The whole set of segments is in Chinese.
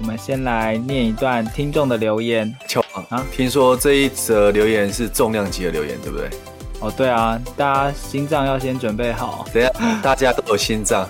我们先来念一段听众的留言。乔啊，听说这一则留言是重量级的留言，对不对？哦，对啊，大家心脏要先准备好。等下，大家都有心脏，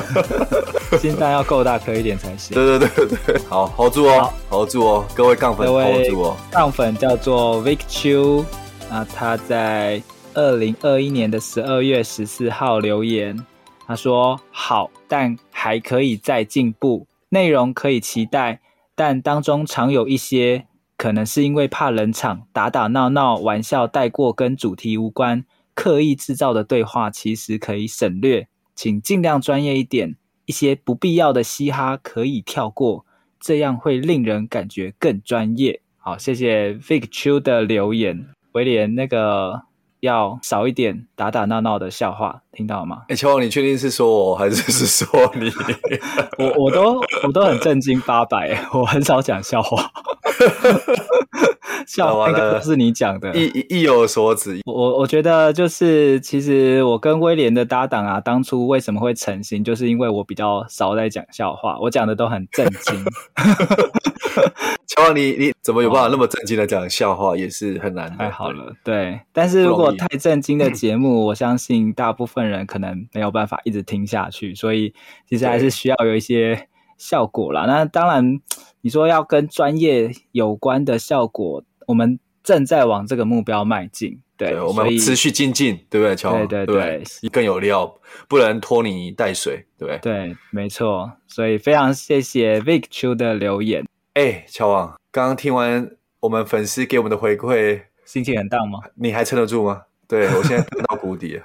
心脏要够大颗一点才行。对对对对，好，hold 住哦，hold 住哦，各位杠粉，hold 住哦。杠粉叫做 Vic Chu，那他在二零二一年的十二月十四号留言，他说：“好，但还可以再进步。”内容可以期待，但当中常有一些可能是因为怕冷场，打打闹闹、玩笑带过，跟主题无关，刻意制造的对话，其实可以省略，请尽量专业一点。一些不必要的嘻哈可以跳过，这样会令人感觉更专业。好，谢谢 Vic Chu 的留言，威廉那个。要少一点打打闹闹的笑话，听到吗？哎、欸，乔王，你确定是说我还是是说你？我我都我都很正经八百，我很少讲笑话。笑话那个是你讲的，意意有所指。我我觉得就是，其实我跟威廉的搭档啊，当初为什么会成型，就是因为我比较少在讲笑话，我讲的都很震惊。乔王，你你怎么有办法那么正经的讲笑话，也是很难。太好了，对。但是如果太震惊的节目，我相信大部分人可能没有办法一直听下去，所以其实还是需要有一些效果啦。那当然，你说要跟专业有关的效果，我们正在往这个目标迈进。对，对，我们持续精进，对不对，乔王？对对对，对，更有料，不能拖泥带水，对不对？对，没错。所以非常谢谢 Vic Chu 的留言。哎，乔王，刚刚听完我们粉丝给我们的回馈，心情很荡吗？你还撑得住吗？对，我现在跌到谷底了。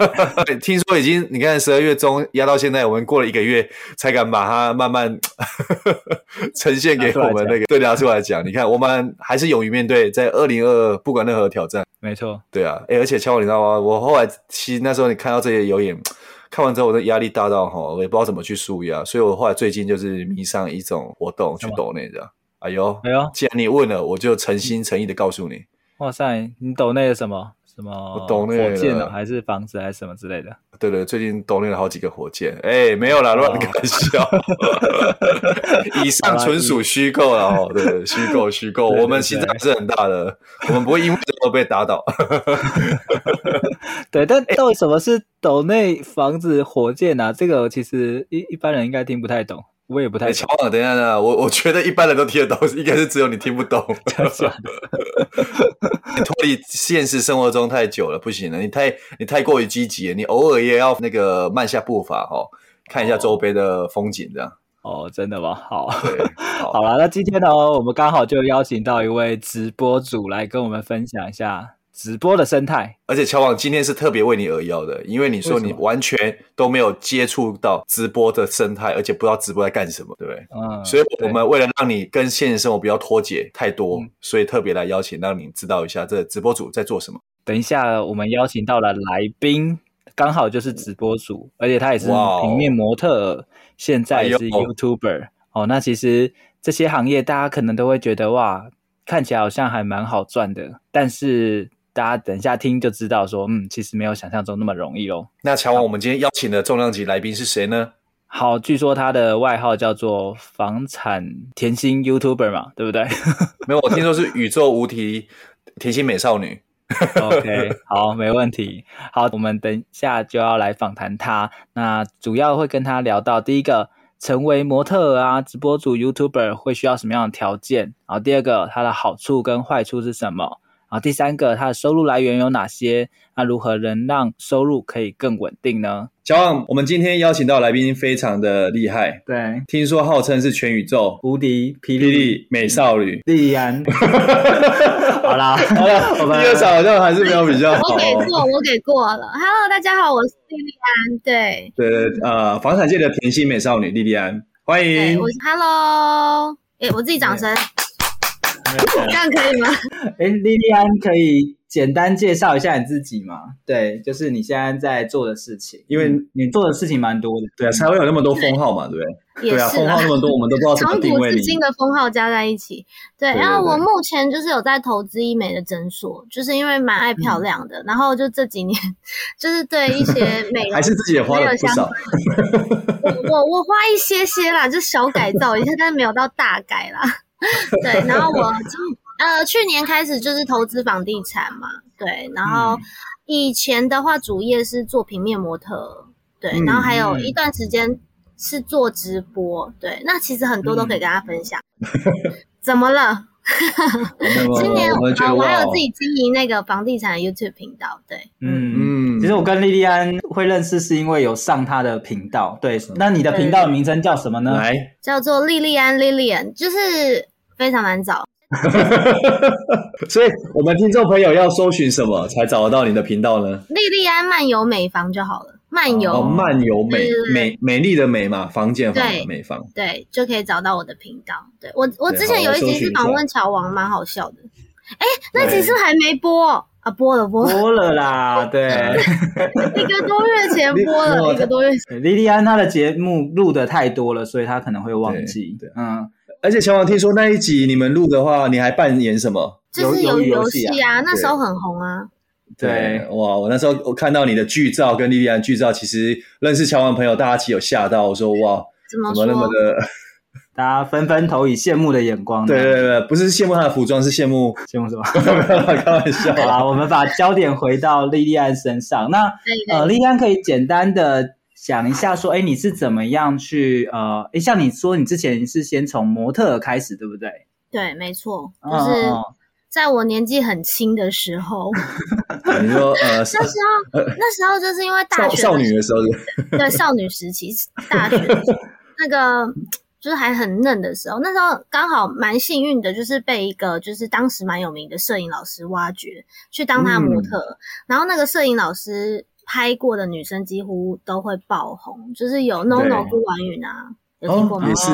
听说已经，你看十二月中压到现在，我们过了一个月才敢把它慢慢 呈现给我们那个对拿出来讲。你看，我们还是勇于面对，在二零二二不管任何挑战。没错，对啊，哎，而且乔，你知道吗？我后来其实那时候你看到这些留言，看完之后我的压力大到哈，我也不知道怎么去舒压，所以我后来最近就是迷上一种活动去抖内这样。哎呦，哎呦，既然你问了，我就诚心诚意的告诉你。哇塞，你抖内的什么？什么火箭呢？还是房子还是什么之类的？对对，最近抖内了好几个火箭。哎，没有啦，乱开笑。以上纯属虚构了哦，对，虚构 虚构。我们心脏还是很大的，我们不会因为这个被打倒。对，但到底什么是抖内房子火箭啊？这个其实一一般人应该听不太懂。我也不太等一下呢，我我觉得一般人都听得懂，应该是只有你听不懂。真的假的？你脱离现实生活中太久了，不行了。你太你太过于积极了，你偶尔也要那个慢下步伐哦，看一下周边的风景，这样。哦，真的吗？好，好了，那今天呢，我们刚好就邀请到一位直播主来跟我们分享一下。直播的生态，而且乔王今天是特别为你而邀的，因为你说你完全都没有接触到直播的生态，而且不知道直播在干什么，对不对？嗯，所以我们为了让你跟现实生活不要脱节太多，嗯、所以特别来邀请，让你知道一下这直播主在做什么。等一下，我们邀请到了来宾，刚好就是直播主，而且他也是平面模特儿，现在也是 YouTuber。哎、哦，那其实这些行业大家可能都会觉得哇，看起来好像还蛮好赚的，但是。大家等一下听就知道，说嗯，其实没有想象中那么容易哦。那乔王，我们今天邀请的重量级来宾是谁呢？好，据说他的外号叫做房产甜心 YouTuber 嘛，对不对？没有，我听说是宇宙无敌甜心美少女。OK，好，没问题。好，我们等一下就要来访谈他。那主要会跟他聊到第一个，成为模特儿啊，直播主 YouTuber 会需要什么样的条件？然后第二个，它的好处跟坏处是什么？好，第三个，他的收入来源有哪些？那如何能让收入可以更稳定呢？小王，我们今天邀请到来宾非常的厉害，对，听说号称是全宇宙无敌霹雳，美少女莉莉安。好啦，好了，我们第二场好像还是没有比较好。我给过，我给过了。Hello，大家好，我是莉莉安。对，对对，呃，房产界的甜心美少女莉莉安，欢迎。我是 Hello。哎，我自己掌声，这样可以吗？哎，莉莉安可以。简单介绍一下你自己吗？对，就是你现在在做的事情，因为你做的事情蛮多的，对啊，才会有那么多封号嘛，对不对？对啊，封号那么多，我们都不知道怎么定位你。从古至今的封号加在一起，对。然后我目前就是有在投资医美的诊所，就是因为蛮爱漂亮的，然后就这几年就是对一些美 还是自己也花了不少。我我我花一些些啦，就小改造一下，但是没有到大改啦。对，然后我。呃，去年开始就是投资房地产嘛，对，然后以前的话主业是做平面模特，对，嗯、然后还有一段时间是做直播，对，那其实很多都可以跟大家分享。嗯、怎么了？今年我，我还有自己经营那个房地产 YouTube 频道，对，嗯嗯，其实我跟莉莉安会认识是因为有上她的频道，对，那你的频道的名称叫什么呢？来，叫做莉莉安 Lilian，就是非常难找。所以，我们听众朋友要搜寻什么才找得到你的频道呢？莉莉安漫游美房就好了。漫游，哦，漫游美美美丽的美嘛，房间房的美房，对，就可以找到我的频道。对我，我之前有一集是访问乔王，蛮好笑的。哎，那集是不是还没播啊？播了，播播了啦。对，一个多月前播了，一个多月前。莉莉安她的节目录的太多了，所以她可能会忘记。对，嗯。而且乔王听说那一集你们录的话，你还扮演什么？就是有游戏啊，那时候很红啊。对，哇，我那时候我看到你的剧照跟莉莉安剧照，其实认识乔王朋友，大家其实有吓到，我说哇，怎么怎么那么的，大家纷纷投以羡慕的眼光。对对对，不是羡慕他的服装，是羡慕羡慕什么？开玩笑。好啦，我们把焦点回到莉莉安身上。那呃，莉莉安可以简单的。讲一下，说，哎，你是怎么样去，呃，哎，像你说，你之前是先从模特开始，对不对？对，没错，就是在我年纪很轻的时候。你说，呃，那时候，那时候就是因为大学少女的时候，对，少女时期，大学 那个就是还很嫩的时候，那时候刚好蛮幸运的，就是被一个就是当时蛮有名的摄影老师挖掘去当他模特，嗯、然后那个摄影老师。拍过的女生几乎都会爆红，就是有 NONO 辜婉允啊，有听过吗？也是，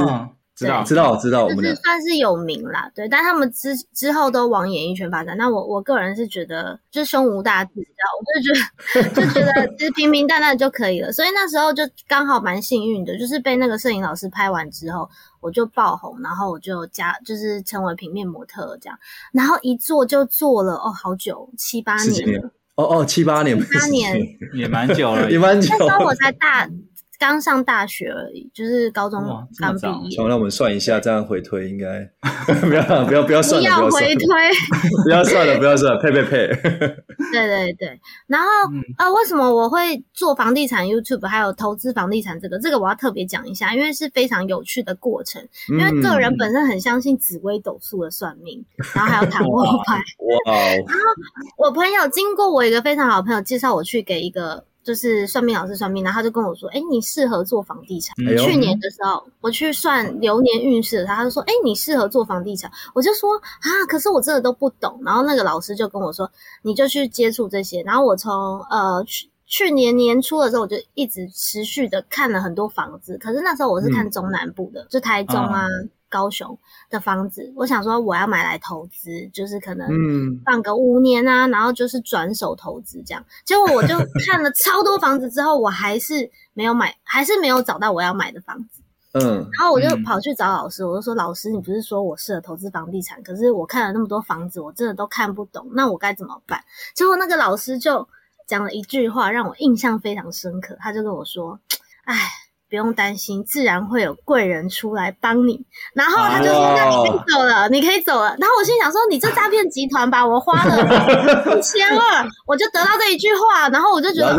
知道知道知道，就是算是有名啦，对，但他们之之后都往演艺圈发展。那我我个人是觉得，就胸无大志，知道，我就觉得就觉得其实平平淡淡就可以了。所以那时候就刚好蛮幸运的，就是被那个摄影老师拍完之后，我就爆红，然后我就加就是成为平面模特这样，然后一做就做了哦，好久七八年了。哦哦，七八年，七八年也蛮久了，也蛮久。那时候我才大。刚上大学而已，就是高中刚毕业。从那我们算一下，这样回推应该 不要不要不要算了，不要回推，不要算了，不要算了，呸呸呸。对对对，然后呃，为什么我会做房地产 YouTube，还有投资房地产这个？这个我要特别讲一下，因为是非常有趣的过程。因为个人本身很相信紫微斗数的算命，然后还有塔罗牌。哇！然后我朋友经过我一个非常好的朋友介绍我去给一个。就是算命老师算命，然后他就跟我说：“哎，你适合做房地产。哎”去年的时候，我去算流年运势的他，他就说：“哎，你适合做房地产。”我就说：“啊，可是我真的都不懂。”然后那个老师就跟我说：“你就去接触这些。”然后我从呃去去年年初的时候，我就一直持续的看了很多房子。可是那时候我是看中南部的，嗯、就台中啊。嗯高雄的房子，我想说我要买来投资，就是可能放个五年啊，嗯、然后就是转手投资这样。结果我就看了超多房子之后，我还是没有买，还是没有找到我要买的房子。嗯，然后我就跑去找老师，我就说：“老师，你不是说我适合投资房地产？可是我看了那么多房子，我真的都看不懂，那我该怎么办？”结果那个老师就讲了一句话，让我印象非常深刻。他就跟我说：“哎。”不用担心，自然会有贵人出来帮你。然后他就说：“那你可以走了，你可以走了。”然后我心想说：“你这诈骗集团吧，我花了 一千二，我就得到这一句话。”然后我就觉得，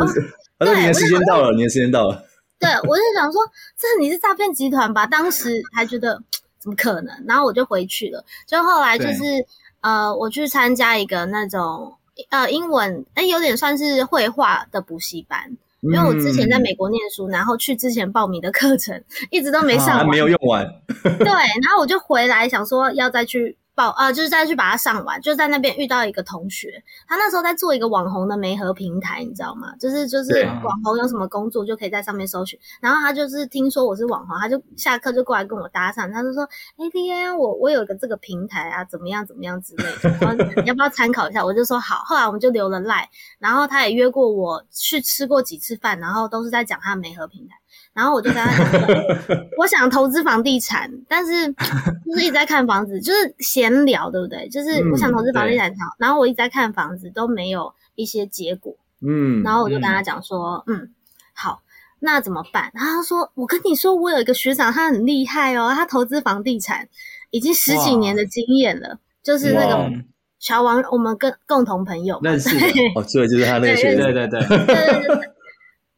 对，你的时间到了，你的时间到了。对，我就想说，这你是诈骗集团吧？当时还觉得怎么可能？然后我就回去了。就后来就是呃，我去参加一个那种呃英文，哎，有点算是绘画的补习班。因为我之前在美国念书，嗯、然后去之前报名的课程 一直都没上完，啊、没有用完。对，然后我就回来想说要再去报呃，就是再去把它上完，就在那边遇到一个同学，他那时候在做一个网红的媒合平台，你知道吗？就是就是网红有什么工作就可以在上面搜寻，然后他就是听说我是网红，他就下课就过来跟我搭讪，他就说：“哎，Lia，我我有个这个平台啊，怎么样怎么样之类的，然后你要不要参考一下？”我就说好，后来我们就留了赖，然后他也约过我去吃过几次饭，然后都是在讲他的媒合平台。然后我就跟他讲，我想投资房地产，但是就是一直在看房子，就是闲聊，对不对？就是我想投资房地产，嗯、然后我一直在看房子，都没有一些结果。嗯，然后我就跟他讲说，嗯，嗯，好，那怎么办？然后他说，我跟你说，我有一个学长，他很厉害哦，他投资房地产已经十几年的经验了，就是那个乔王，我们跟共同朋友认识的哦，对，就是他那个学长，对对对，对对对。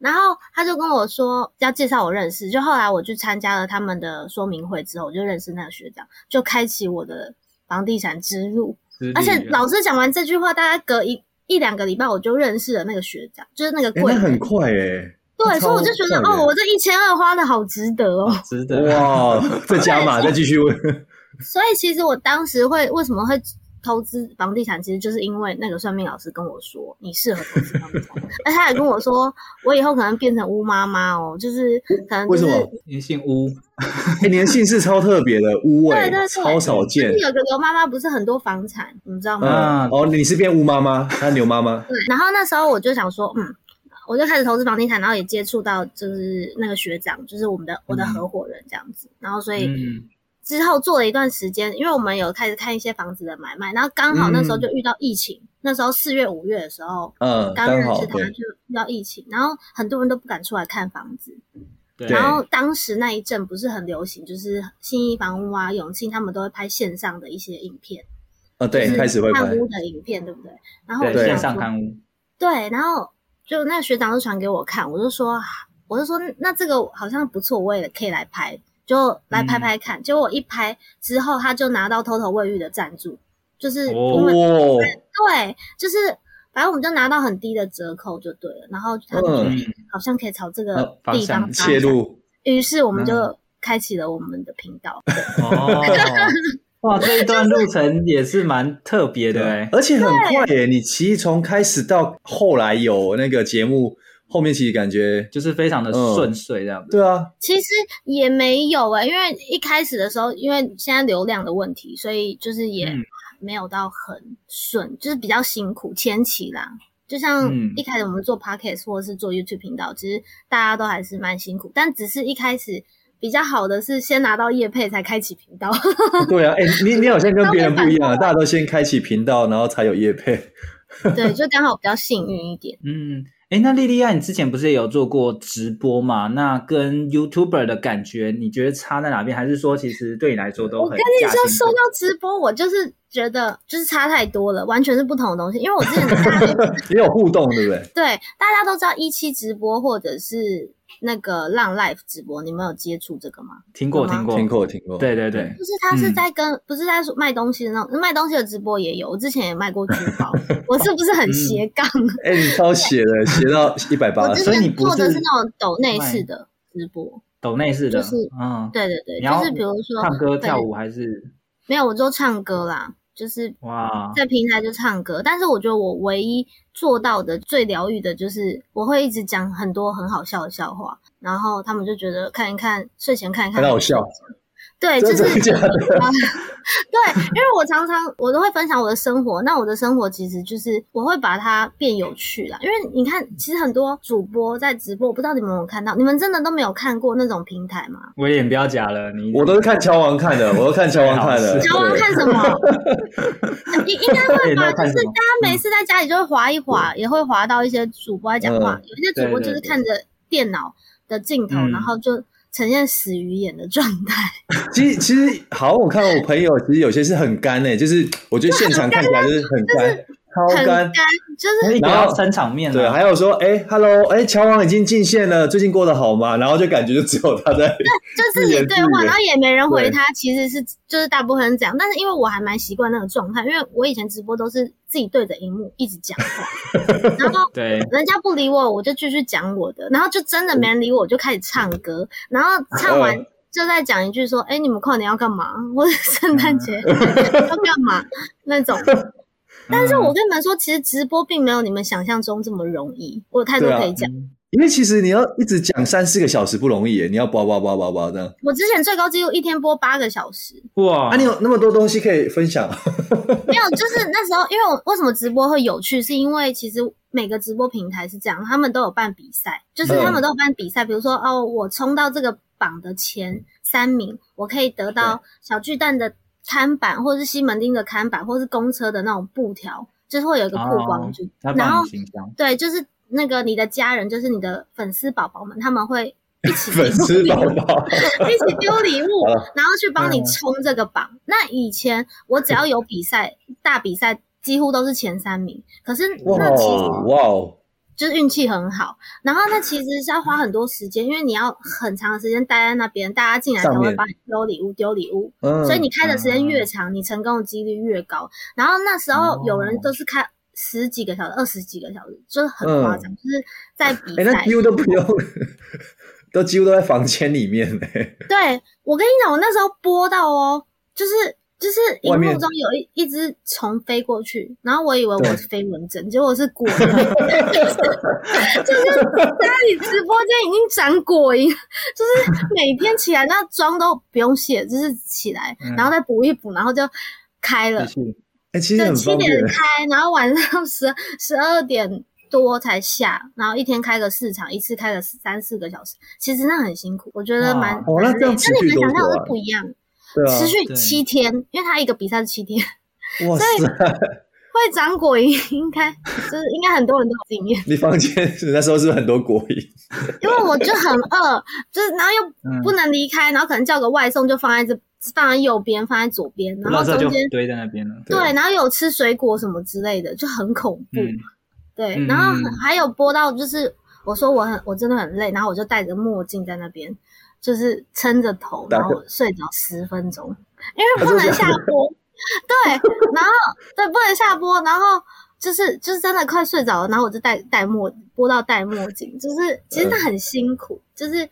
然后他就跟我说要介绍我认识，就后来我去参加了他们的说明会之后，我就认识那个学长，就开启我的房地产之路。而且老师讲完这句话，大概隔一一两个礼拜，我就认识了那个学长，就是那个贵人。很快诶、欸、对，所以我就觉得哦，我这一千二花的好值得哦，值得哇！再加码，再继续问。所以其实我当时会为什么会？投资房地产其实就是因为那个算命老师跟我说，你适合投资房地产，而他也跟我说，我以后可能变成乌妈妈哦，就是可能、就是、为什么？你姓乌，哎，你的姓氏超特别的 乌哎，对超少见。就是、有个刘妈妈不是很多房产，你知道吗？嗯、哦，你是变乌妈妈，他牛妈妈。对，然后那时候我就想说，嗯，我就开始投资房地产，然后也接触到就是那个学长，就是我们的我的合伙人这样子，嗯、然后所以。嗯之后做了一段时间，因为我们有开始看一些房子的买卖，然后刚好那时候就遇到疫情，嗯、那时候四月五月的时候，嗯，刚认识他就遇到疫情，然后很多人都不敢出来看房子，对。然后当时那一阵不是很流行，就是信义房屋啊、永庆他们都会拍线上的一些影片，啊，对，开始会拍看屋的影片，对不对？然后我就想说，线上看屋，对，然后就那个学长就传给我看，我就说，我就说那这个好像不错，我也可以来拍。就来拍拍看，嗯、结果我一拍之后，他就拿到 Total 卫浴的赞助，就是因为、哦、对，就是反正我们就拿到很低的折扣就对了，然后他就觉得好像可以朝这个地方、嗯、切入，于是我们就开启了我们的频道。哇，这一段路程也是蛮特别的哎，而且很快耶！你其实从开始到后来有那个节目。后面其实感觉就是非常的顺遂这样子，嗯，对啊，其实也没有诶，因为一开始的时候，因为现在流量的问题，所以就是也没有到很顺，嗯、就是比较辛苦前期啦。就像一开始我们做 Podcast 或者是做 YouTube 频道，其实大家都还是蛮辛苦，但只是一开始比较好的是先拿到业配才开启频道。对啊，哎，你你好像跟别人不一样，大家都先开启频道，然后才有业配。对，就刚好比较幸运一点。嗯。哎，那莉莉亚，你之前不是也有做过直播嘛？那跟 YouTuber 的感觉，你觉得差在哪边？还是说，其实对你来说都很？我跟你说，说到直播，我就是觉得就是差太多了，完全是不同的东西。因为我之前 也有互动，对不对？对，大家都知道一期直播或者是。那个浪 life 直播，你们有接触这个吗？听过，听过，听过，听过。对对对，就是他是在跟，不是在卖东西的那种，卖东西的直播也有。我之前也卖过珠宝，我是不是很斜杠？哎，你超斜的，斜到一百八。所以你做的是那种抖内式的直播，抖内式的，就是嗯，对对对，就是比如说唱歌跳舞还是没有，我就唱歌啦。就是哇，在平台就唱歌，但是我觉得我唯一做到的最疗愈的就是我会一直讲很多很好笑的笑话，然后他们就觉得看一看睡前看一看很好笑。对，就是 对，因为我常常我都会分享我的生活，那我的生活其实就是我会把它变有趣啦。因为你看，其实很多主播在直播，我不知道你们有没有看到，你们真的都没有看过那种平台吗？我也不要假了，你我都是看乔王看的，我都看乔王看的。乔王看什么？应应该会吧，就是大家每次在家里就会滑一滑，嗯、也会滑到一些主播在讲话，嗯、有一些主播就是看着电脑的镜头，然后就。呈现死鱼眼的状态。其实其实好，我看到我朋友其实有些是很干诶、欸，就是我觉得现场看起来就是很干。超干，就是然后三场面对，还有说，哎、欸、，Hello，哎、欸，乔王已经进线了，最近过得好吗？然后就感觉就只有他在，对，就自己对话，然后也没人回他。其实是就是大部分人这样，但是因为我还蛮习惯那个状态，因为我以前直播都是自己对着荧幕一直讲话，然后对，人家不理我，我就继续讲我的，然后就真的没人理我，我就开始唱歌，然后唱完。呃就在讲一句说，哎，你们跨年要干嘛？或者圣诞节 要干嘛那种。但是我跟你们说，其实直播并没有你们想象中这么容易。我有太多可以讲。因为其实你要一直讲三四个小时不容易耶，你要播播播播播这样。我之前最高纪录一天播八个小时。哇！啊，你有那么多东西可以分享？没有，就是那时候，因为我为什么直播会有趣，是因为其实每个直播平台是这样，他们都有办比赛，就是他们都有办比赛，比如说哦，我冲到这个榜的前三名，我可以得到小巨蛋的看板，或者是西门町的看板，或是公车的那种布条，就是会有一个曝光就，哦、然后对，就是。那个你的家人就是你的粉丝宝宝们，他们会一起 粉丝宝宝 一起丢礼物，然后去帮你冲这个榜。那以前我只要有比赛，大比赛几乎都是前三名。可是那其实哇哦，就是运气很好。然后那其实是要花很多时间，因为你要很长的时间待在那边，大家进来才会帮你丢礼物，丢礼物。所以你开的时间越长，你成功的几率越高。然后那时候有人都是开。十几个小时，二十几个小时，就是很夸张，嗯、就是在比赛。那几乎都不用，都几乎都在房间里面呢。对，我跟你讲，我那时候播到哦，就是就是荧幕中有一一只虫飞过去，然后我以为我是飞蚊症，结果是果蝇，就是家里直播间已经长果蝇，就是每天起来那妆都不用卸，就是起来然后再补一补，然后就开了。欸、其实七点开，然后晚上 十十二点多才下，然后一天开个四场，一次开个三四个小时，其实那很辛苦，我觉得蛮、哦、那这样持续多久啊？跟你们想象的不一样，对啊、持续七天，因为他一个比赛是七天，哇塞，所以 会长果蝇，应该就是应该很多人都有经验。你房间那时候是不是很多果蝇？因为我就很饿，就是然后又不能离开，嗯、然后可能叫个外送就放在这。放在右边，放在左边，然后中间堆在那边了。对，然后有吃水果什么之类的，就很恐怖。嗯、对，然后还有播到，就是我说我很我真的很累，然后我就戴着墨镜在那边，就是撑着头，然后睡着十分钟，因为不能下播。对，然后对不能下播，然后就是就是真的快睡着了，然后我就戴戴墨播到戴墨镜，就是其实很辛苦，嗯、就是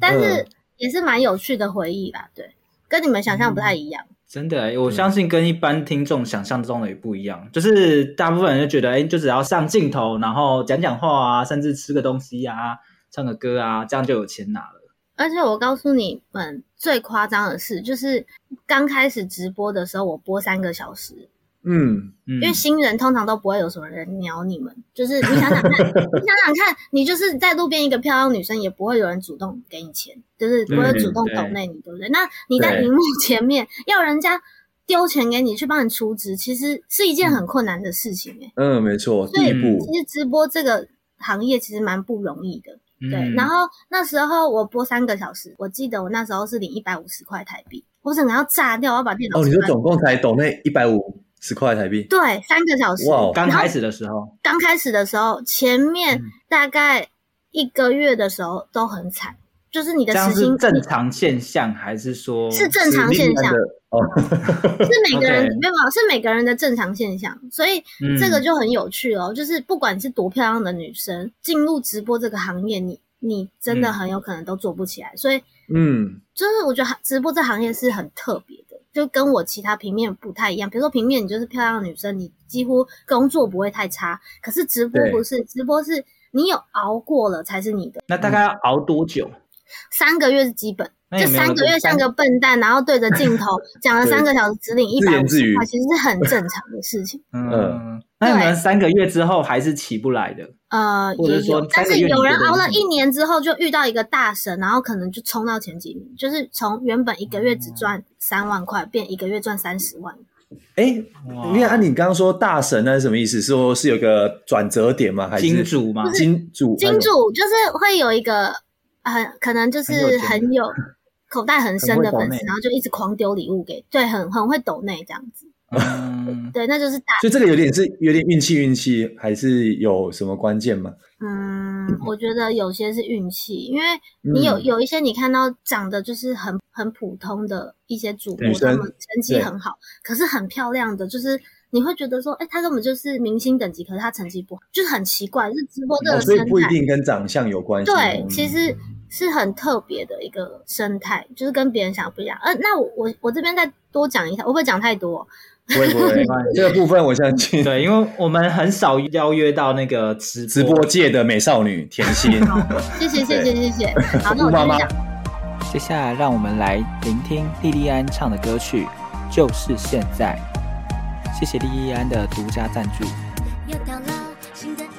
但是也是蛮有趣的回忆吧，对。跟你们想象不太一样，嗯、真的、欸，我相信跟一般听众想象中的也不一样。嗯、就是大部分人就觉得，哎、欸，就只要上镜头，然后讲讲话啊，甚至吃个东西啊，唱个歌啊，这样就有钱拿了。而且我告诉你们，最夸张的是，就是刚开始直播的时候，我播三个小时。嗯，因为新人通常都不会有什么人鸟你们，就是你想想看，你想想看，你就是在路边一个漂亮女生，也不会有人主动给你钱，就是不会主动抖内你，对不对？那你在荧幕前面要人家丢钱给你去帮你出资，其实是一件很困难的事情诶。嗯，没错，第一步。其实直播这个行业其实蛮不容易的，对。然后那时候我播三个小时，我记得我那时候是领一百五十块台币，我整个要炸掉，我要把电脑。哦，你说总共才抖内一百五？十块台币，对，三个小时。哇，刚开始的时候，刚开始的时候，前面大概一个月的时候都很惨，就是你的时薪正常现象还是说？是正常现象哦，是每个人 没有，是每个人的正常现象，所以这个就很有趣哦。就是不管是多漂亮的女生，进入直播这个行业，你你真的很有可能都做不起来。所以，嗯，就是我觉得直播这行业是很特别的。就跟我其他平面不太一样，比如说平面你就是漂亮的女生，你几乎工作不会太差。可是直播不是，直播是你有熬过了才是你的。那大概要熬多久？三个月是基本，这三个月像个笨蛋，然后对着镜头 讲了三个小时，只领一百五十块，其实是很正常的事情。嗯，那你们三个月之后还是起不来的？呃，也有，但是有人熬了一年之后就遇到一个大神，然后可能就冲到前几名，就是从原本一个月只赚三万块，变一个月赚三十万。哎，因为按你刚刚说大神那是什么意思？是说是有个转折点吗？还是金主吗？金主，金主就是会有一个很可能就是很有口袋很深的粉丝，然后就一直狂丢礼物给，对，很很会抖内这样子。嗯，对，那就是大。所以这个有点是有点运气，运气还是有什么关键吗？嗯，我觉得有些是运气，因为你有有一些你看到长得就是很很普通的一些主播，他们成绩很好，可是很漂亮的，就是你会觉得说，哎，他根本就是明星等级，可是他成绩不好，就是很奇怪，是直播这个。所以不一定跟长相有关系。对，其实是很特别的一个生态，就是跟别人想的不一样。呃，那我我我这边再多讲一下，我不会讲太多？不会不会，这个部分我相信。对，因为我们很少邀约到那个直直播界的美少女甜心。好，谢谢谢谢谢谢。好，那我继续讲。接下来让我们来聆听莉莉安唱的歌曲《就是现在》。谢谢莉莉安的独家赞助。那我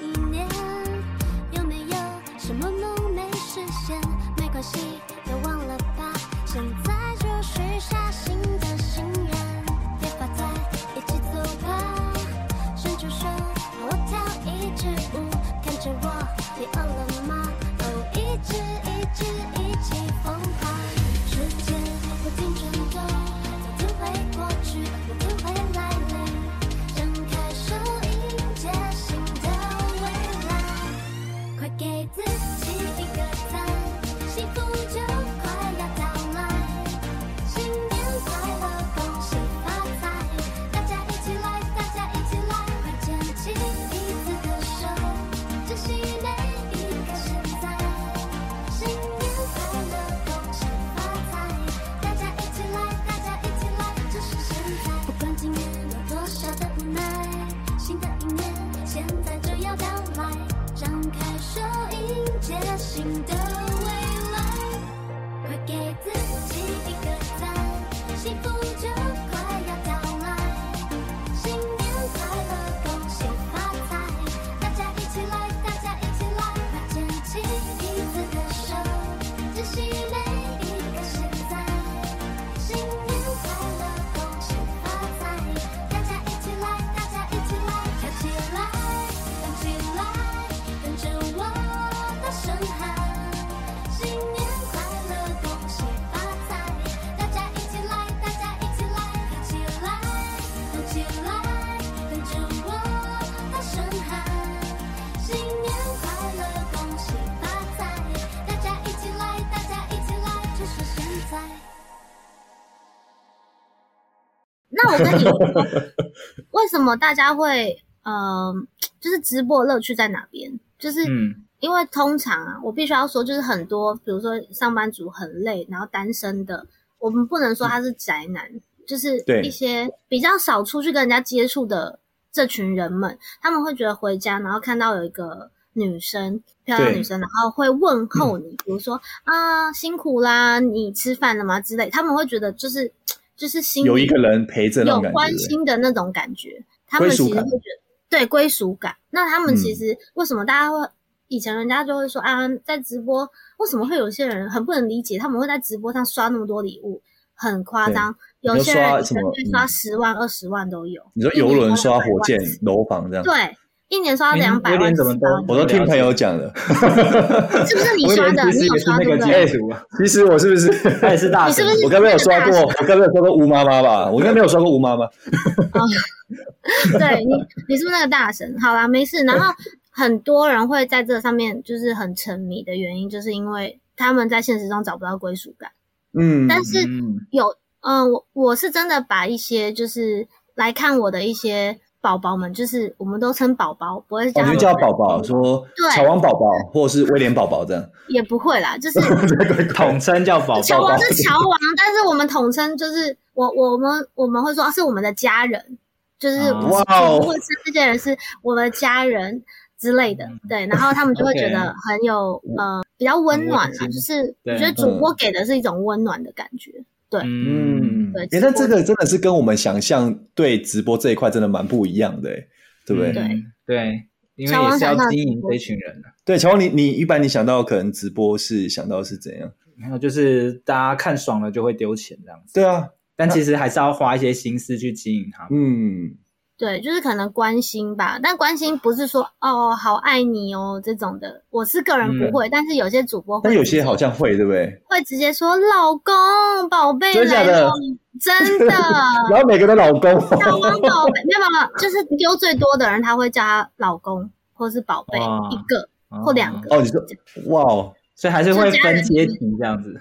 跟你说，为什么大家会呃，就是直播乐趣在哪边？就是因为通常啊，我必须要说，就是很多，比如说上班族很累，然后单身的，我们不能说他是宅男，嗯、就是一些比较少出去跟人家接触的这群人们，他们会觉得回家，然后看到有一个女生，漂亮女生，然后会问候你，比如说啊辛苦啦，你吃饭了吗之类，他们会觉得就是。就是心有一个人陪着，有关心的那种感觉，他们其实会觉得对归属感。那他们其实为什么大家会以前人家就会说啊，在直播为什么会有些人很不能理解，他们会在直播上刷那么多礼物，很夸张。有些人一个月刷十万、二十万都有。你说游轮刷火箭、楼房这样？对。一年刷两百万，怎么都我都听朋友讲的，是不是你刷的？你有刷对不对？其实我是不是他也是大神？我刚没有刷过，我刚没有刷过吴妈妈吧？我应该没有刷过吴妈妈。对你，你是不是那个大神？好啦，没事。然后很多人会在这上面就是很沉迷的原因，就是因为他们在现实中找不到归属感。嗯，但是有，嗯，我我是真的把一些就是来看我的一些。宝宝们就是我们都称宝宝，不会叫他们叫宝宝，说乔王宝宝或者是威廉宝宝这样，也不会啦，就是 统称叫宝宝。乔王是乔王，但是我们统称就是我我们我们会说是我们的家人，就是哇，或者是这些人是我们的家人之类的，对，然后他们就会觉得 很有呃比较温暖啦，就是我觉得主播给的是一种温暖的感觉。对，嗯，对，那这个真的是跟我们想象对直播这一块真的蛮不一样的，对不对？对对，因为也是要经营这群人的。对，乔王，你你一般你想到可能直播是想到是怎样？没有，就是大家看爽了就会丢钱这样子。对啊，但其实还是要花一些心思去经营它。嗯。对，就是可能关心吧，但关心不是说哦，好爱你哦这种的。我是个人不会，嗯、但是有些主播会，但有些好像会，对不对？会直接说老公、宝贝来了，真的。然后每个的老公，小王宝贝，没有没有，就是丢最多的人，他会叫他老公或是宝贝一个或两个。哦，你说哇哦，所以还是会分阶级这样子。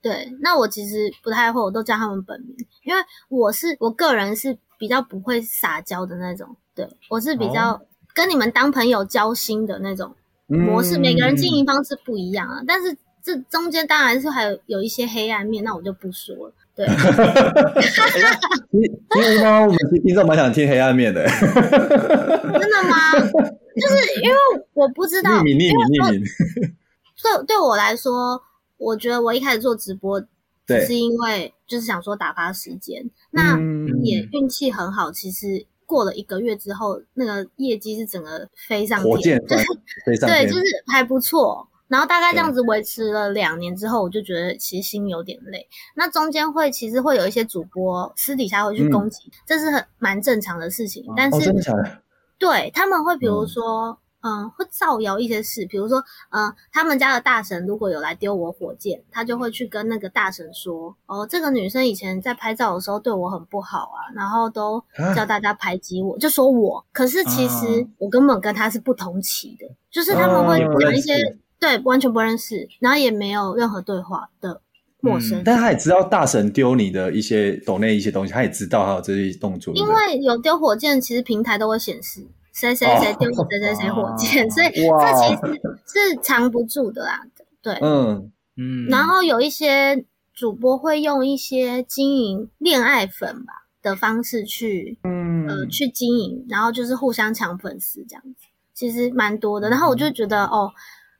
对，那我其实不太会，我都叫他们本名，因为我是我个人是。比较不会撒娇的那种，对，我是比较跟你们当朋友交心的那种模式。每个人经营方式不一样啊，但是这中间当然是还有有一些黑暗面，那我就不说了。对，其实呢？我们听众蛮想听黑暗面的。真的吗？就是因为我不知道，匿名、匿名、匿名。对，对我来说，我觉得我一开始做直播，只是因为就是想说打发时间。那也运气很好，其实过了一个月之后，那个业绩是整个飞上天，就是对，就是还不错。然后大概这样子维持了两年之后，我就觉得其实心有点累。那中间会其实会有一些主播私底下会去攻击，这是很蛮正常的事情。但是，对他们会比如说，嗯，会造谣一些事，比如说，嗯，他们家的大神如果有来丢我火箭，他就会去跟那个大神说，哦，这个女生以前在拍照的时候对我很不好啊，然后都叫大家排挤我，就说我。可是其实我根本跟他是不同期的，就是他们会讲一些。对，完全不认识，然后也没有任何对话的陌生。嗯，但他也知道大神丢你的一些抖内一些东西，他也知道他有这些动作。因为有丢火箭，其实平台都会显示谁谁谁丢谁谁谁火箭，哦、所以这其实是藏不住的啦。对，嗯嗯。然后有一些主播会用一些经营恋爱粉吧的方式去，嗯呃去经营，然后就是互相抢粉丝这样子，其实蛮多的。然后我就觉得、嗯、哦。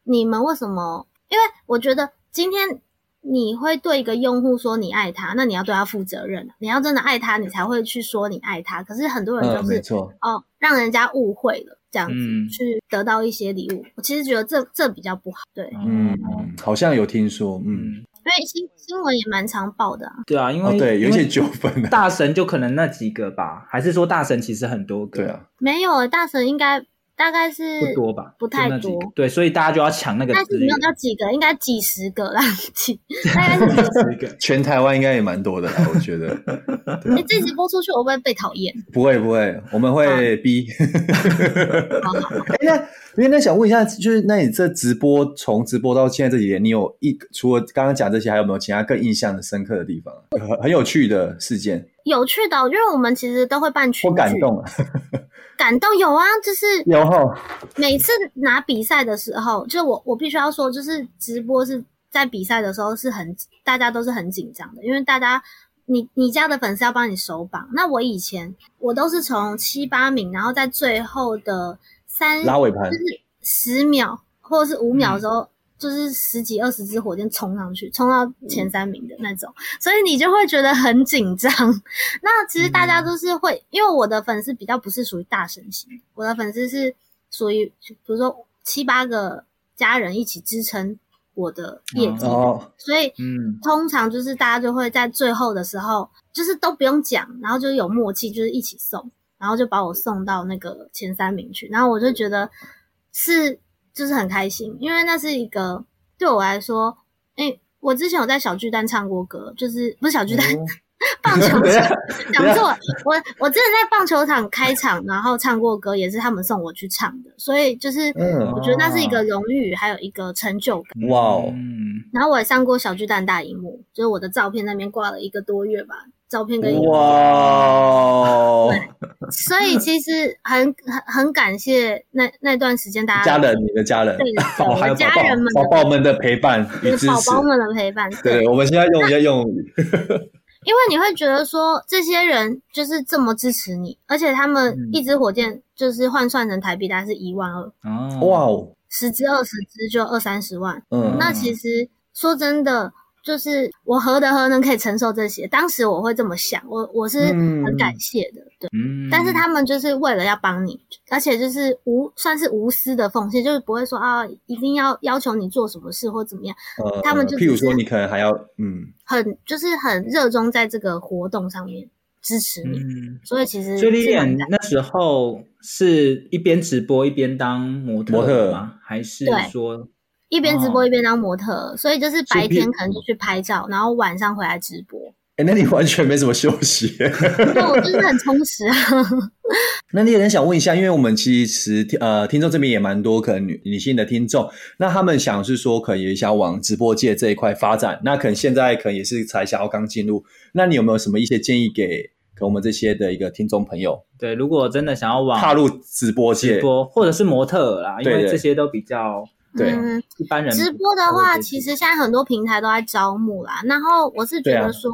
你们为什么？因为我觉得今天你会对一个用户说你爱他，那你要对他负责任。你要真的爱他，你才会去说你爱他。可是很多人就是、嗯、哦，让人家误会了，这样子、嗯、去得到一些礼物。我其实觉得这这比较不好。对，嗯，好像有听说，嗯，因为新新闻也蛮常报的啊。对啊，因为、哦、对有一些纠纷，大神就可能那几个吧，还是说大神其实很多个？对啊，没有，大神应该。大概是不多吧，不太多。对，所以大家就要抢那个。但是没有到几个，应该几十个啦，几大概是几十个。全台湾应该也蛮多的啦，我觉得。哎、欸，这集播出去，我会不会被讨厌？不会不会，我们会逼。好好。哎，那因为那想问一下，就是那你这直播从直播到现在这几年，你有一除了刚刚讲这些，还有没有其他更印象的深刻的地方？很很有趣的事件。有趣的，因为我们其实都会办群。我感动。感动有啊，就是有哈。每次拿比赛的时候，就我我必须要说，就是直播是在比赛的时候是很大家都是很紧张的，因为大家你你家的粉丝要帮你守榜。那我以前我都是从七八名，然后在最后的三拉尾盘，就是十秒或者是五秒的时候。嗯就是十几二十支火箭冲上去，冲到前三名的那种，所以你就会觉得很紧张。那其实大家都是会，因为我的粉丝比较不是属于大神型，我的粉丝是属于比如说七八个家人一起支撑我的业绩，哦，所以嗯，通常就是大家就会在最后的时候，就是都不用讲，然后就有默契，就是一起送，然后就把我送到那个前三名去，然后我就觉得是。就是很开心，因为那是一个对我来说，哎、欸，我之前有在小巨蛋唱过歌，就是不是小巨蛋，哦、棒球场 讲错，我我之前在棒球场开场，然后唱过歌，也是他们送我去唱的，所以就是我觉得那是一个荣誉，还有一个成就感。哇哦，然后我也上过小巨蛋大荧幕，就是我的照片那边挂了一个多月吧。照片跟哇，对，所以其实很很很感谢那那段时间大家家人，你的家人，对，我的家人们宝宝们的陪伴与支持，宝宝们的陪伴。对，我们现在用一下用语，因为你会觉得说这些人就是这么支持你，而且他们一支火箭就是换算成台币大概是一万二，哦，哇哦，十支二十支就二三十万，嗯，那其实说真的。就是我何德何能可以承受这些？当时我会这么想，我我是很感谢的，嗯、对。嗯、但是他们就是为了要帮你，而且就是无算是无私的奉献，就是不会说啊，一定要要求你做什么事或怎么样。呃、他们就譬如说，你可能还要嗯，很就是很热衷在这个活动上面支持你。嗯、所以其实，所以 Lilian 那时候是一边直播一边当模特吗？模特还是说？一边直播一边当模特，哦、所以就是白天可能就去拍照，然后晚上回来直播。哎、欸，那你完全没什么休息。那我就是很充实啊。那你也很想问一下，因为我们其实呃听众这边也蛮多，可能女女性的听众，那他们想是说，可能也想往直播界这一块发展，那可能现在可能也是才想要刚进入，那你有没有什么一些建议给给我们这些的一个听众朋友？对，如果真的想要往踏入直播界，直播或者是模特啦，因为这些都比较。对，嗯，一般人直播的话，其实现在很多平台都在招募啦。然后我是觉得说，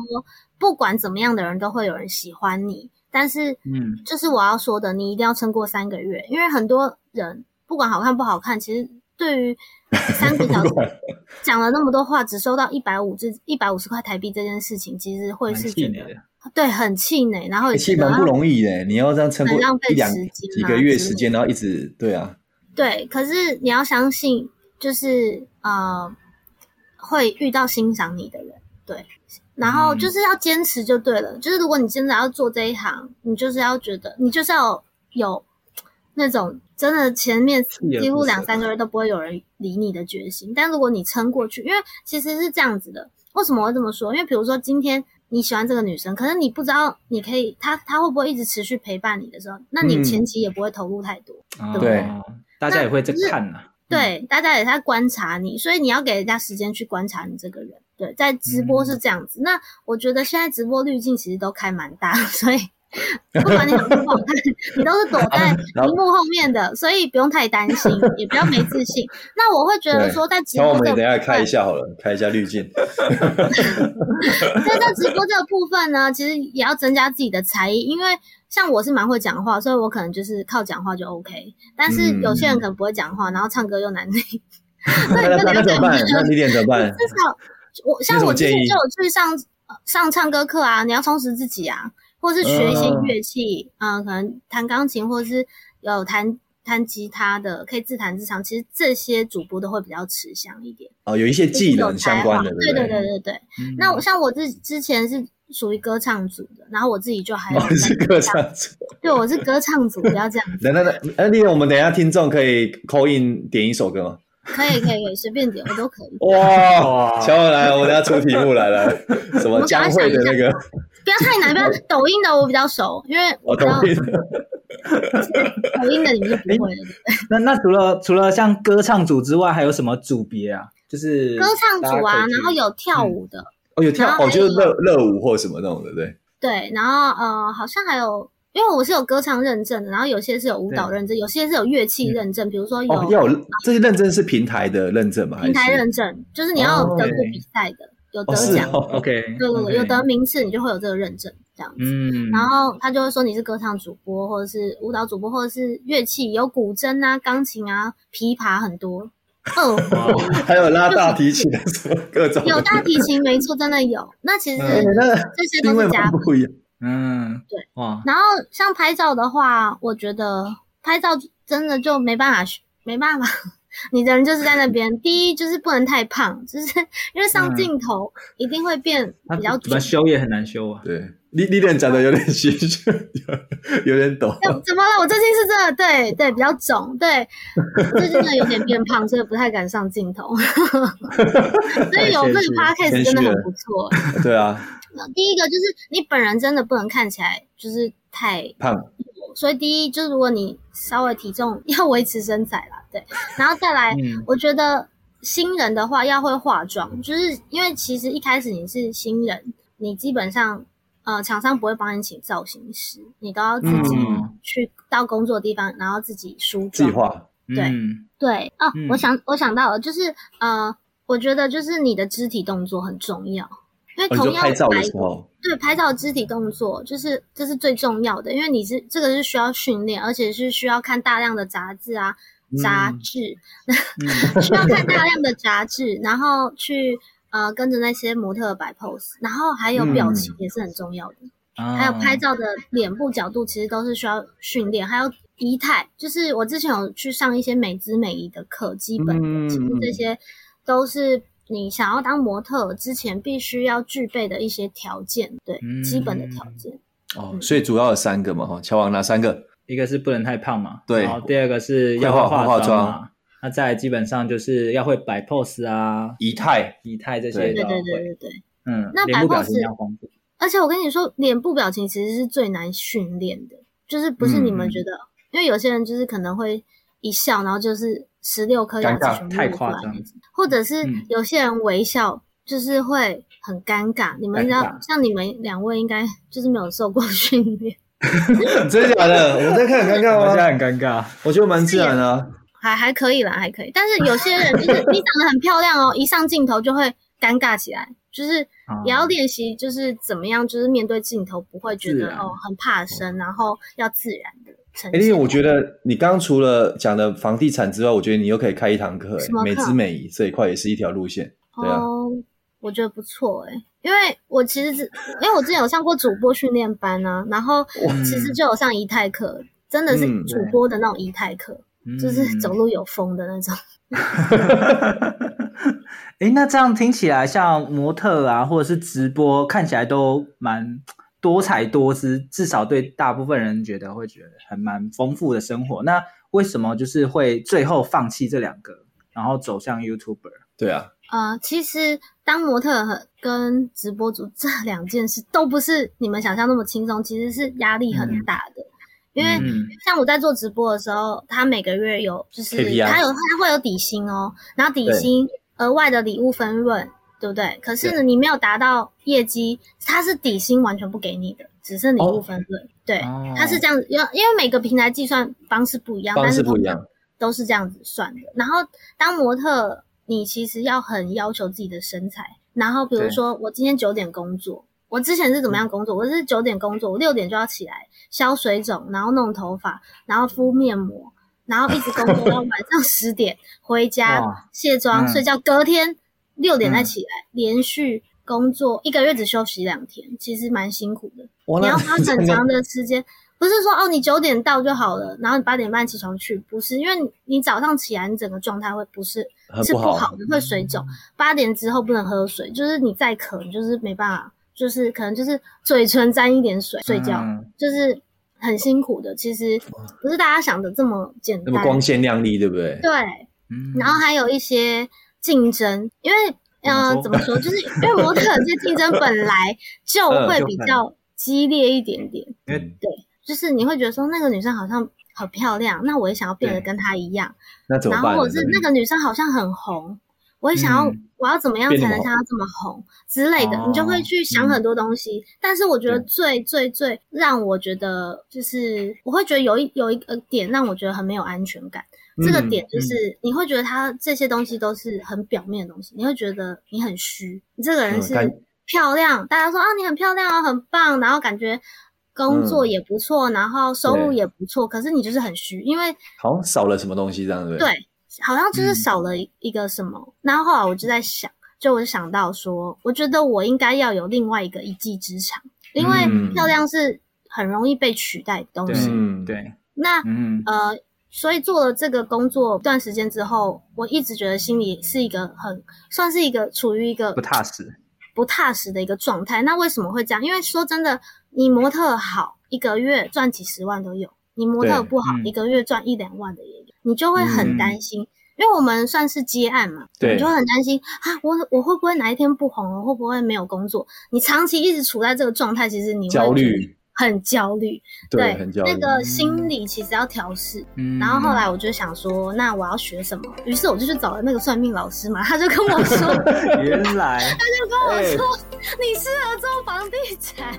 不管怎么样的人都会有人喜欢你，但是，嗯，就是我要说的，你一定要撑过三个月，因为很多人不管好看不好看，其实对于三个小时 讲了那么多话，只收到一百五至一百五十块台币这件事情，其实会是觉得对很气馁，然后也气蛮不容易的，你要这样撑过一两几个月时间，然后一直对啊。对，可是你要相信，就是呃，会遇到欣赏你的人，对，然后就是要坚持就对了。嗯、就是如果你真的要做这一行，你就是要觉得，你就是要有，那种真的前面几乎两三个月都不会有人理你的决心。但如果你撑过去，因为其实是这样子的。为什么我会这么说？因为比如说今天你喜欢这个女生，可是你不知道你可以，她她会不会一直持续陪伴你的时候，那你前期也不会投入太多，嗯、对不对？哦大家也会在看呐、啊，对，嗯、大家也在观察你，所以你要给人家时间去观察你这个人。对，在直播是这样子。嗯、那我觉得现在直播滤镜其实都开蛮大，所以不管你好不好看，你都是躲 在屏幕后面的，所以不用太担心，也不要没自信。那我会觉得说，在直播，我们等一下开一下好了，开一下滤镜。在在直播这个部分呢，其实也要增加自己的才艺，因为。像我是蛮会讲话，所以我可能就是靠讲话就 OK。但是有些人可能不会讲话，嗯、然后唱歌又难听，那你那怎么办？那你点怎么办？至少我像我之前就有去上上唱歌课啊，你要充实自己啊，或是学一些乐器，可能弹钢琴，或者是有弹弹吉他的，可以自弹自唱。其实这些主播都会比较吃香一点哦，有一些技能相关的，对对对对对。嗯、那我像我之之前是。属于歌唱组的，然后我自己就还有、哦、是歌唱组，对，我是歌唱组，不要这样。等等等，哎，丽丽，我们等一下听众可以 call in 点一首歌吗？可以可以可以，随便点我都可以。哇，乔文来，我们等下出题目来了，什么江蕙的那个？不要太难，不要 抖音的我比较熟，因为我 抖音的，抖音的你们就不会了。那那除了除了像歌唱组之外，还有什么组别啊？就是歌唱组啊，然后有跳舞的。哦，有跳哦，就是热热舞或什么那种的，对。对，然后呃，好像还有，因为我是有歌唱认证的，然后有些是有舞蹈认证，有些是有乐器认证，比如说有要有这些认证是平台的认证吗？平台认证就是你要得过比赛的，有得奖，OK，对对对，有得名次你就会有这个认证这样子。嗯，然后他就会说你是歌唱主播，或者是舞蹈主播，或者是乐器有古筝啊、钢琴啊、琵琶很多。哦，还有拉大提琴的什么各种，有大提琴没错，真的有。那其实这些都是加分。嗯，对。哇，然后像拍照的话，我觉得拍照真的就没办法，没办法。你的人就是在那边，第一就是不能太胖，就是因为上镜头一定会变比较怎么修也很难修啊。对，你你脸长得有点虚，有点抖。怎么了？我最近是真的对对比较肿，对，最近真的有点变胖，所以不太敢上镜头。所以有这个 podcast 真的很不错。对啊。第一个就是你本人真的不能看起来就是太胖，所以第一就是如果你稍微体重要维持身材啦。对，然后再来，嗯、我觉得新人的话要会化妆，就是因为其实一开始你是新人，你基本上呃厂商不会帮你请造型师，你都要自己去到工作的地方，然后自己梳妆。计划。对、嗯、对哦，嗯、我想我想到了，就是呃，我觉得就是你的肢体动作很重要，因为同样拍照的时候，对拍照肢体动作就是这是最重要的，因为你是这个是需要训练，而且是需要看大量的杂志啊。杂志、嗯、需要看大量的杂志，然后去呃跟着那些模特摆 pose，然后还有表情也是很重要的，嗯、还有拍照的脸部角度其实都是需要训练，还有仪态，就是我之前有去上一些美姿美仪的课，基本的、嗯、其实这些都是你想要当模特之前必须要具备的一些条件，对，嗯、基本的条件。哦，所以主要有三个嘛，哈，乔王哪三个？一个是不能太胖嘛，对。然后第二个是要化化妆嘛，那再来基本上就是要会摆 pose 啊，仪态、仪态这些都要会。对对对对对，嗯，那摆 pose。而且我跟你说，脸部表情其实是最难训练的，就是不是你们觉得，因为有些人就是可能会一笑，然后就是十六颗牙齿全部露出来，或者是有些人微笑就是会很尴尬。你们知道，像你们两位应该就是没有受过 训练。真的假的？我在看很尴尬吗？我现在很尴尬，我觉得蛮自然的。还还可以啦，还可以。但是有些人就是 你长得很漂亮哦，一上镜头就会尴尬起来，就是也要练习，就是怎么样，就是面对镜头不会觉得哦很怕生，然后要自然的呈因为我觉得你刚刚除了讲的房地产之外，我觉得你又可以开一堂课，哎，美姿美仪这一块也是一条路线。对啊，我觉得不错，哎。因为我其实是，因为我之前有上过主播训练班啊，然后其实就有上仪态课，真的是主播的那种仪态课，嗯、就是走路有风的那种。哎，那这样听起来像模特啊，或者是直播，看起来都蛮多彩多姿，至少对大部分人觉得会觉得很蛮丰富的生活。那为什么就是会最后放弃这两个，然后走向 YouTuber？对啊。呃，其实当模特跟直播主这两件事都不是你们想象那么轻松，其实是压力很大的。嗯、因为像我在做直播的时候，他每个月有就是他有他会有底薪哦，然后底薪额外的礼物分润，对，不对？可是呢，你没有达到业绩，他是底薪完全不给你的，只剩礼物分润。哦、对，他是这样子，因为因为每个平台计算方式不一样，方式不一样，都是这样子算的。然后当模特。你其实要很要求自己的身材，然后比如说我今天九点工作，我之前是怎么样工作？我是九点工作，我六点就要起来消水肿，然后弄头发，然后敷面膜，然后一直工作到 晚上十点回家卸妆睡觉，隔天六点再起来，连续工作一个月只休息两天，其实蛮辛苦的。你要花 很长的时间。不是说哦，你九点到就好了，然后你八点半起床去，不是，因为你，早上起来，你整个状态会不是不是不好的，会水肿。八点之后不能喝水，就是你再渴，你就是没办法，就是可能就是嘴唇沾一点水睡觉，嗯、就是很辛苦的。其实不是大家想的这么简单，那么光鲜亮丽，对不对？对，嗯、然后还有一些竞争，因为嗯、呃，怎么说，就是因为模特这竞争本来 就会比较激烈一点点，嗯、对。就是你会觉得说那个女生好像很漂亮，那我也想要变得跟她一样。那怎么办？然后或者是那个女生好像很红，我也想要，嗯、我要怎么样才能像他这么红之类的？你就会去想很多东西。嗯、但是我觉得最最最让我觉得就是我会觉得有一有一个点让我觉得很没有安全感。嗯、这个点就是你会觉得他这些东西都是很表面的东西，你会觉得你很虚。你这个人是漂亮，嗯、大家说啊你很漂亮啊很棒，然后感觉。工作也不错，嗯、然后收入也不错，可是你就是很虚，因为好像少了什么东西，这样对？对，好像就是少了一个什么。嗯、然后后来我就在想，就我就想到说，我觉得我应该要有另外一个一技之长，因为漂亮是很容易被取代的东西。嗯，对。那、嗯、呃，所以做了这个工作一段时间之后，我一直觉得心里是一个很算是一个处于一个不踏实、不踏实的一个状态。那为什么会这样？因为说真的。你模特好，一个月赚几十万都有；你模特不好，嗯、一个月赚一两万的也有。你就会很担心，嗯、因为我们算是接案嘛，对你就会很担心啊，我我会不会哪一天不红了？会不会没有工作？你长期一直处在这个状态，其实你会焦虑，很焦虑，对，很焦虑。那个心理其实要调试。嗯、然后后来我就想说，那我要学什么？于是我就去找了那个算命老师嘛，他就跟我说，原来，他就跟我说，欸、你适合做房地产。